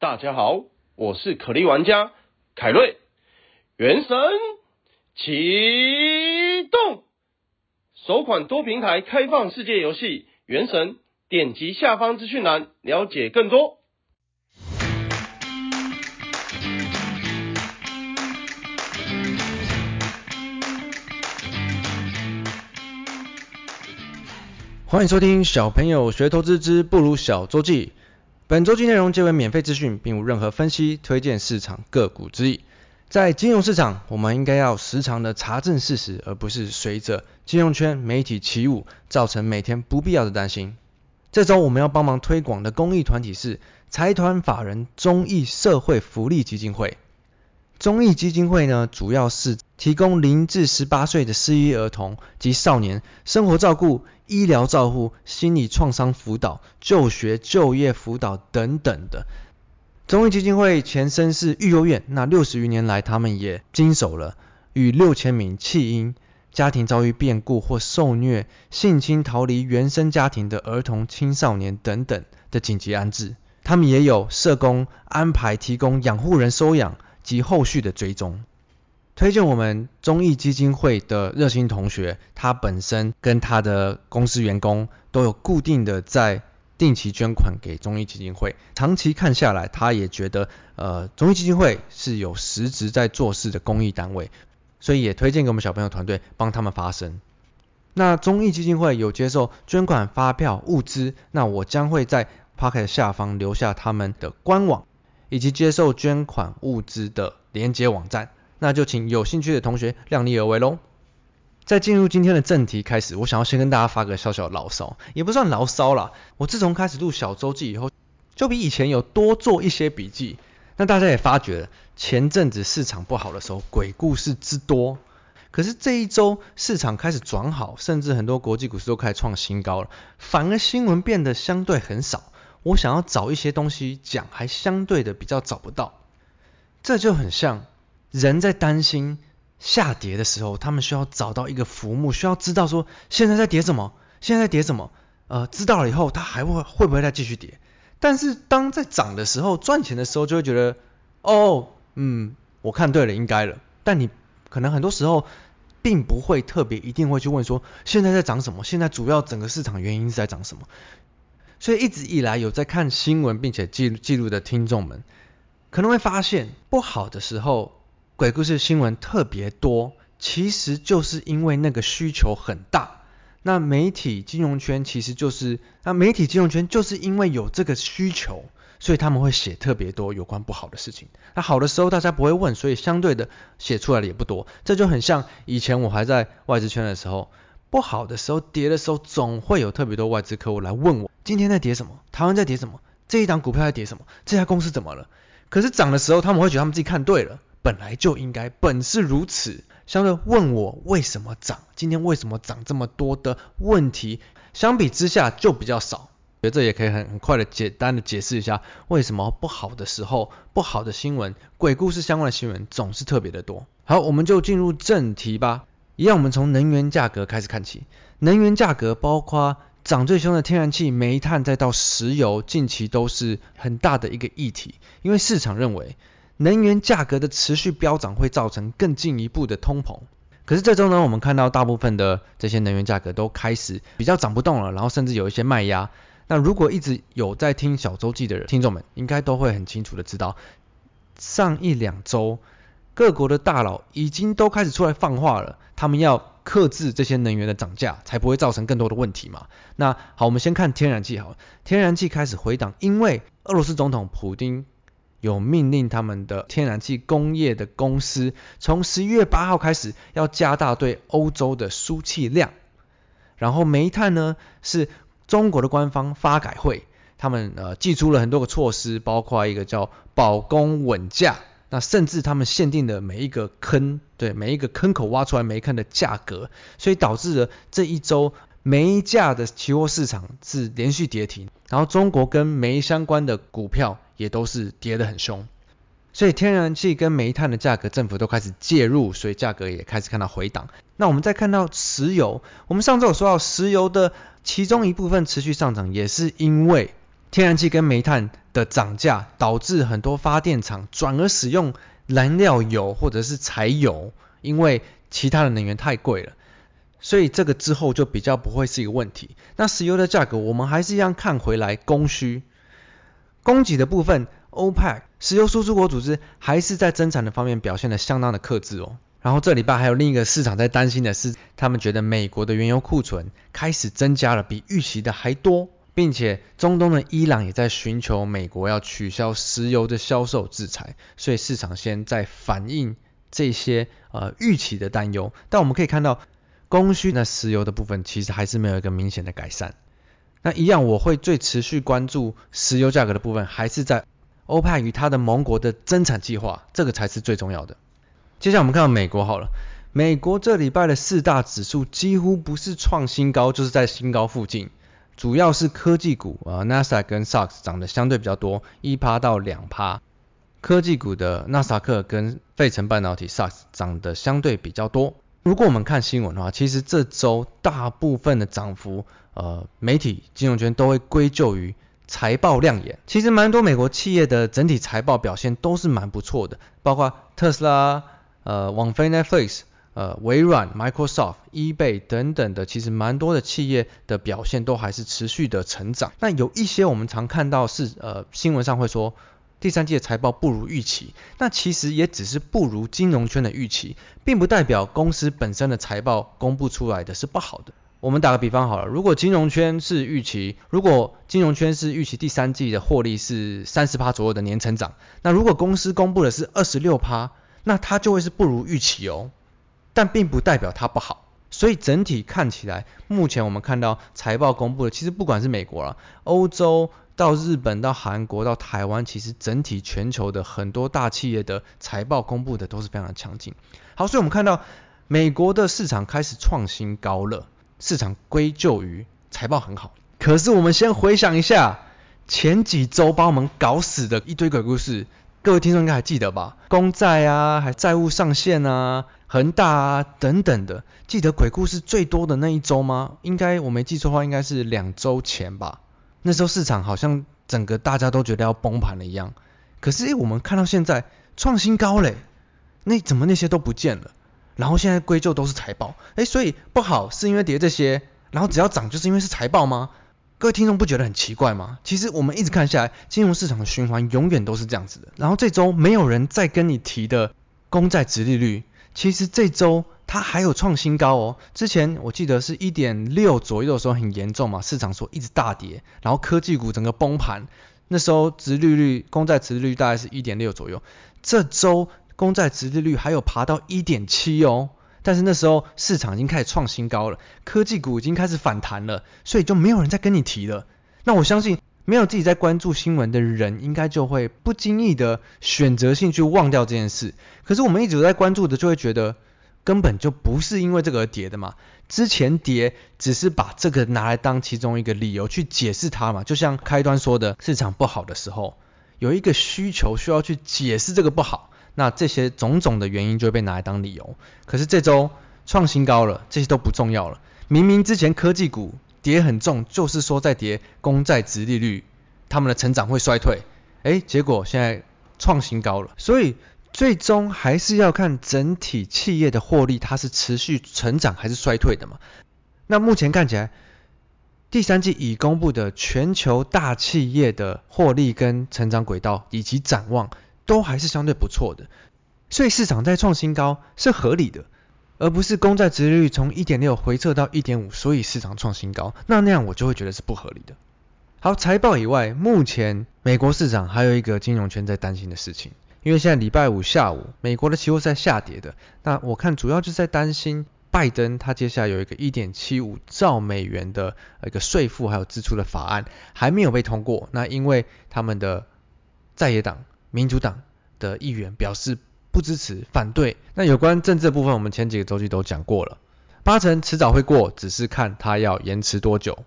大家好，我是可莉玩家凯瑞。原神启动，首款多平台开放世界游戏《原神》，点击下方资讯栏了解更多。欢迎收听小朋友学投资之不如小周记。本周记内容皆为免费资讯，并无任何分析、推荐市场个股之意。在金融市场，我们应该要时常的查证事实，而不是随着金融圈媒体起舞，造成每天不必要的担心。这周我们要帮忙推广的公益团体是财团法人中义社会福利基金会。中义基金会呢，主要是提供零至十八岁的失忆儿童及少年生活照顾、医疗照护、心理创伤辅导、就学就业辅导等等的。中义基金会前身是育幼院，那六十余年来，他们也经手了与六千名弃婴、家庭遭遇变故或受虐、性侵逃离原生家庭的儿童、青少年等等的紧急安置。他们也有社工安排提供养护人收养。及后续的追踪，推荐我们中义基金会的热心同学，他本身跟他的公司员工都有固定的在定期捐款给中义基金会，长期看下来，他也觉得呃中义基金会是有实质在做事的公益单位，所以也推荐给我们小朋友团队帮他们发声。那中义基金会有接受捐款发票物资，那我将会在 Pocket 下方留下他们的官网。以及接受捐款物资的连接网站，那就请有兴趣的同学量力而为喽。在进入今天的正题开始，我想要先跟大家发个小小牢骚，也不算牢骚啦。我自从开始录小周记以后，就比以前有多做一些笔记。那大家也发觉了，前阵子市场不好的时候，鬼故事之多。可是这一周市场开始转好，甚至很多国际股市都开始创新高了，反而新闻变得相对很少。我想要找一些东西讲，还相对的比较找不到，这就很像人在担心下跌的时候，他们需要找到一个浮木，需要知道说现在在跌什么，现在在跌什么，呃，知道了以后，它还会会不会再继续跌？但是当在涨的时候，赚钱的时候，就会觉得，哦，嗯，我看对了，应该了。但你可能很多时候并不会特别一定会去问说，现在在涨什么？现在主要整个市场原因是在涨什么？所以一直以来有在看新闻并且记录记录的听众们，可能会发现不好的时候，鬼故事新闻特别多，其实就是因为那个需求很大。那媒体金融圈其实就是，那媒体金融圈就是因为有这个需求，所以他们会写特别多有关不好的事情。那好的时候大家不会问，所以相对的写出来的也不多。这就很像以前我还在外资圈的时候。不好的时候，跌的时候，总会有特别多外资客户来问我，今天在跌什么？台湾在跌什么？这一档股票在跌什么？这家公司怎么了？可是涨的时候，他们会觉得他们自己看对了，本来就应该，本是如此。相对问我为什么涨，今天为什么涨这么多的问题，相比之下就比较少。觉得这也可以很很快的简单的解释一下，为什么不好的时候，不好的新闻，鬼故事相关的新闻总是特别的多。好，我们就进入正题吧。一样，我们从能源价格开始看起。能源价格包括涨最凶的天然气、煤炭，再到石油，近期都是很大的一个议题。因为市场认为能源价格的持续飙涨会造成更进一步的通膨。可是这周呢，我们看到大部分的这些能源价格都开始比较涨不动了，然后甚至有一些卖压。那如果一直有在听小周记的人听众们，应该都会很清楚的知道，上一两周。各国的大佬已经都开始出来放话了，他们要克制这些能源的涨价，才不会造成更多的问题嘛。那好，我们先看天然气好了，天然气开始回档，因为俄罗斯总统普丁有命令他们的天然气工业的公司，从十一月八号开始要加大对欧洲的输气量。然后煤炭呢，是中国的官方发改会，他们呃寄出了很多个措施，包括一个叫保供稳价。那甚至他们限定的每一个坑，对每一个坑口挖出来煤炭的价格，所以导致了这一周煤价的期货市场是连续跌停，然后中国跟煤相关的股票也都是跌得很凶，所以天然气跟煤炭的价格政府都开始介入，所以价格也开始看到回档。那我们再看到石油，我们上周有说到石油的其中一部分持续上涨，也是因为。天然气跟煤炭的涨价，导致很多发电厂转而使用燃料油或者是柴油，因为其他的能源太贵了。所以这个之后就比较不会是一个问题。那石油的价格，我们还是一样看回来供需。供给的部分，OPEC 石油输出国组织还是在增产的方面表现得相当的克制哦。然后这礼拜还有另一个市场在担心的是，他们觉得美国的原油库存开始增加了，比预期的还多，并且中东的伊朗也在寻求美国要取消石油的销售制裁，所以市场先在反映这些呃预期的担忧。但我们可以看到。供需的石油的部分其实还是没有一个明显的改善。那一样，我会最持续关注石油价格的部分，还是在欧佩克与它的盟国的增产计划，这个才是最重要的。接下来我们看到美国好了，美国这礼拜的四大指数几乎不是创新高，就是在新高附近，主要是科技股啊，纳斯达克跟 SOX 涨得相对比较多，一趴到两趴。科技股的纳斯达克跟费城半导体 SOX 涨得相对比较多。如果我们看新闻的话，其实这周大部分的涨幅，呃，媒体、金融圈都会归咎于财报亮眼。其实蛮多美国企业的整体财报表现都是蛮不错的，包括特斯拉、呃，网飞 Netflix、呃，微软、Microsoft、eBay 等等的，其实蛮多的企业的表现都还是持续的成长。那有一些我们常看到是，呃，新闻上会说。第三季的财报不如预期，那其实也只是不如金融圈的预期，并不代表公司本身的财报公布出来的是不好的。我们打个比方好了，如果金融圈是预期，如果金融圈是预期第三季的获利是三十趴左右的年成长，那如果公司公布的是二十六趴，那它就会是不如预期哦，但并不代表它不好。所以整体看起来，目前我们看到财报公布的，其实不管是美国了、欧洲。到日本、到韩国、到台湾，其实整体全球的很多大企业的财报公布的都是非常强劲。好，所以我们看到美国的市场开始创新高了，市场归咎于财报很好。可是我们先回想一下前几周把我们搞死的一堆鬼故事，各位听众应该还记得吧？公债啊，还债务上限啊，恒大啊等等的，记得鬼故事最多的那一周吗？应该我没记错的话，应该是两周前吧。那时候市场好像整个大家都觉得要崩盘了一样，可是诶，我们看到现在创新高嘞，那怎么那些都不见了？然后现在归咎都是财报，诶，所以不好是因为跌这些，然后只要涨就是因为是财报吗？各位听众不觉得很奇怪吗？其实我们一直看下来，金融市场的循环永远都是这样子的。然后这周没有人再跟你提的公债殖利率，其实这周。它还有创新高哦，之前我记得是一点六左右的时候很严重嘛，市场说一直大跌，然后科技股整个崩盘，那时候殖利率公债殖利率大概是一点六左右，这周公债殖利率还有爬到一点七哦，但是那时候市场已经开始创新高了，科技股已经开始反弹了，所以就没有人再跟你提了。那我相信没有自己在关注新闻的人，应该就会不经意的选择性去忘掉这件事。可是我们一直在关注的，就会觉得。根本就不是因为这个而跌的嘛，之前跌只是把这个拿来当其中一个理由去解释它嘛，就像开端说的，市场不好的时候，有一个需求需要去解释这个不好，那这些种种的原因就会被拿来当理由。可是这周创新高了，这些都不重要了。明明之前科技股跌很重，就是说在跌公债殖利率，他们的成长会衰退，诶，结果现在创新高了，所以。最终还是要看整体企业的获利，它是持续成长还是衰退的嘛？那目前看起来，第三季已公布的全球大企业的获利跟成长轨道以及展望，都还是相对不错的。所以市场在创新高是合理的，而不是公债殖利率从一点六回撤到一点五，所以市场创新高。那那样我就会觉得是不合理的。好，财报以外，目前美国市场还有一个金融圈在担心的事情。因为现在礼拜五下午，美国的期货是在下跌的。那我看主要就是在担心拜登他接下来有一个一点七五兆美元的一个税负还有支出的法案还没有被通过。那因为他们的在野党民主党的议员表示不支持反对。那有关政治的部分，我们前几个周期都讲过了，八成迟早会过，只是看他要延迟多久，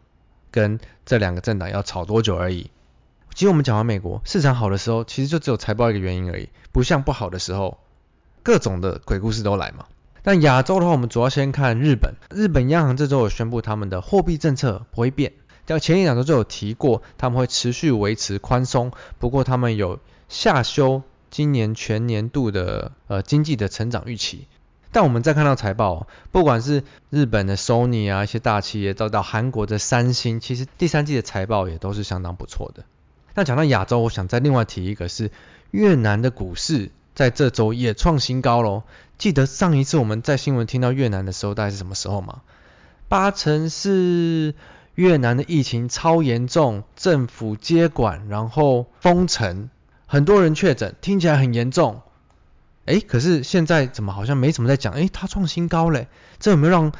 跟这两个政党要吵多久而已。其实我们讲完美国市场好的时候，其实就只有财报一个原因而已，不像不好的时候，各种的鬼故事都来嘛。但亚洲的话，我们主要先看日本，日本央行这周有宣布他们的货币政策不会变，前一两周就有提过，他们会持续维持宽松，不过他们有下修今年全年度的呃经济的成长预期。但我们再看到财报，不管是日本的 Sony 啊，一些大企业，到到韩国的三星，其实第三季的财报也都是相当不错的。那讲到亚洲，我想再另外提一个是越南的股市在这周也创新高喽。记得上一次我们在新闻听到越南的时候，大概是什么时候吗？八成是越南的疫情超严重，政府接管，然后封城，很多人确诊，听起来很严重。哎，可是现在怎么好像没什么在讲？哎，它创新高嘞，这有没有让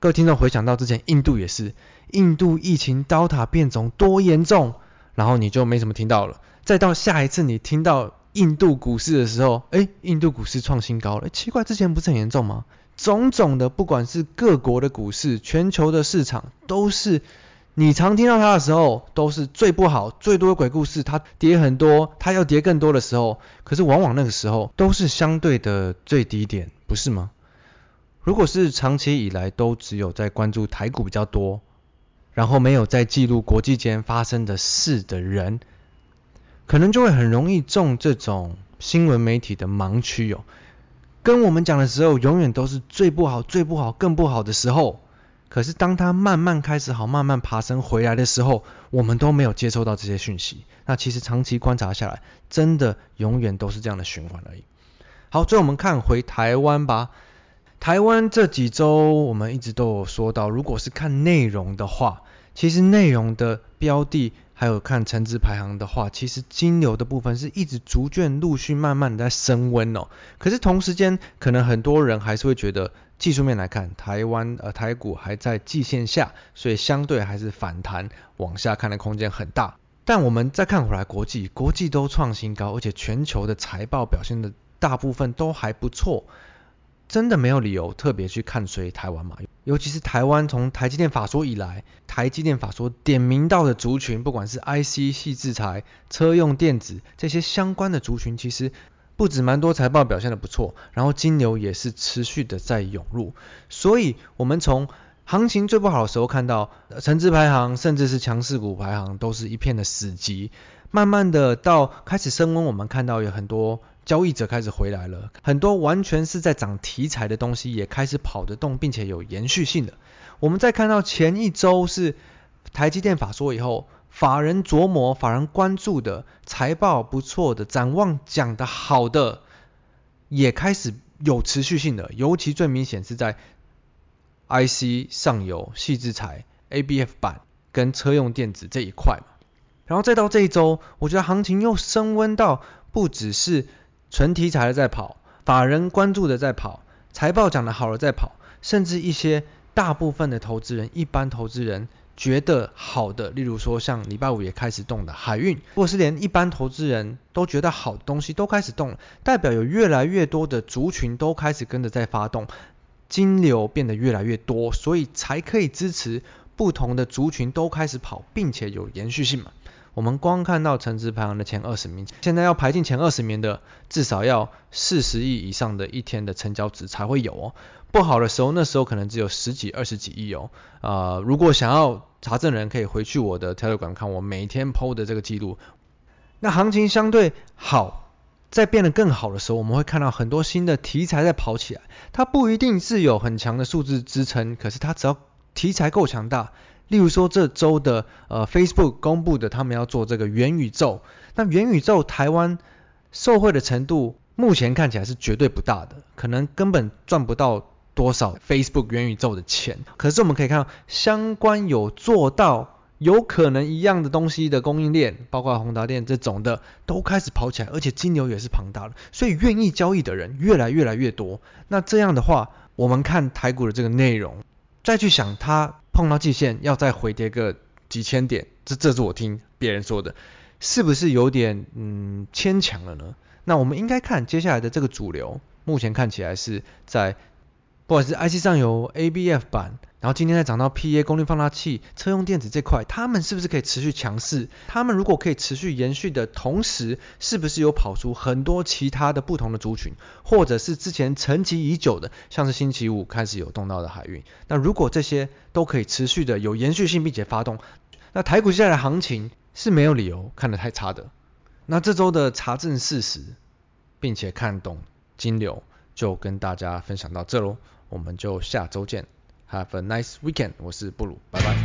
各位听众回想到之前印度也是，印度疫情 Delta 变种多严重，然后你就没什么听到了。再到下一次你听到印度股市的时候，哎，印度股市创新高了，奇怪，之前不是很严重吗？种种的，不管是各国的股市，全球的市场都是。你常听到它的时候，都是最不好、最多的鬼故事，它跌很多，它要跌更多的时候，可是往往那个时候都是相对的最低点，不是吗？如果是长期以来都只有在关注台股比较多，然后没有在记录国际间发生的事的人，可能就会很容易中这种新闻媒体的盲区哦。跟我们讲的时候，永远都是最不好、最不好、更不好的时候。可是当它慢慢开始好，慢慢爬升回来的时候，我们都没有接收到这些讯息。那其实长期观察下来，真的永远都是这样的循环而已。好，最后我们看回台湾吧。台湾这几周我们一直都有说到，如果是看内容的话，其实内容的标的还有看成值排行的话，其实金流的部分是一直逐渐陆续慢慢的在升温哦。可是同时间，可能很多人还是会觉得。技术面来看，台湾呃台股还在季线下，所以相对还是反弹往下看的空间很大。但我们再看回来国际，国际都创新高，而且全球的财报表现的大部分都还不错，真的没有理由特别去看衰台湾嘛？尤其是台湾从台积电法说以来，台积电法说点名到的族群，不管是 IC 系制裁、车用电子这些相关的族群，其实。不止蛮多财报表现得不错，然后金流也是持续的在涌入，所以我们从行情最不好的时候看到成值排行，甚至是强势股排行都是一片的死寂，慢慢的到开始升温，我们看到有很多交易者开始回来了，很多完全是在涨题材的东西也开始跑得动，并且有延续性的。我们再看到前一周是台积电法说以后。法人琢磨、法人关注的财报不错的、展望讲得好的，也开始有持续性的。尤其最明显是在 IC 上游、矽智财、ABF 板跟车用电子这一块。然后再到这一周，我觉得行情又升温到不只是纯题材的在跑，法人关注的在跑，财报讲得好的在跑，甚至一些大部分的投资人、一般投资人。觉得好的，例如说像礼拜五也开始动的海运，或是连一般投资人都觉得好的东西都开始动，代表有越来越多的族群都开始跟着在发动，金流变得越来越多，所以才可以支持不同的族群都开始跑，并且有延续性嘛。我们光看到成值排行的前二十名，现在要排进前二十名的，至少要四十亿以上的一天的成交值才会有哦。不好的时候，那时候可能只有十几、二十几亿哦。呃，如果想要查证人，可以回去我的 Telegram 看我每天 PO 的这个记录。那行情相对好，在变得更好的时候，我们会看到很多新的题材在跑起来。它不一定是有很强的数字支撑，可是它只要题材够强大，例如说这周的呃 Facebook 公布的他们要做这个元宇宙，那元宇宙台湾受惠的程度目前看起来是绝对不大的，可能根本赚不到。多少 Facebook 元宇宙的钱？可是我们可以看到，相关有做到有可能一样的东西的供应链，包括宏达电这种的，都开始跑起来，而且金流也是庞大的，所以愿意交易的人越来越来越多。那这样的话，我们看台股的这个内容，再去想它碰到季线要再回跌个几千点，这这是我听别人说的，是不是有点嗯牵强了呢？那我们应该看接下来的这个主流，目前看起来是在。不管是 IC 上游 ABF 版，然后今天再涨到 pa 功率放大器车用电子这块他们是不是可以持续强势？他们如果可以持续延续的同时是不是有跑出很多其他的不同的族群？或者是之前沉寂已久的像是星期五开始有动到的海运？那如果这些都可以持续的有延续性并且发动那台股现在的行情是没有理由看得太差的。那这周的查证事实并且看懂金流就跟大家分享到这喽我们就下周见。have a nice weekend 我是布鲁拜拜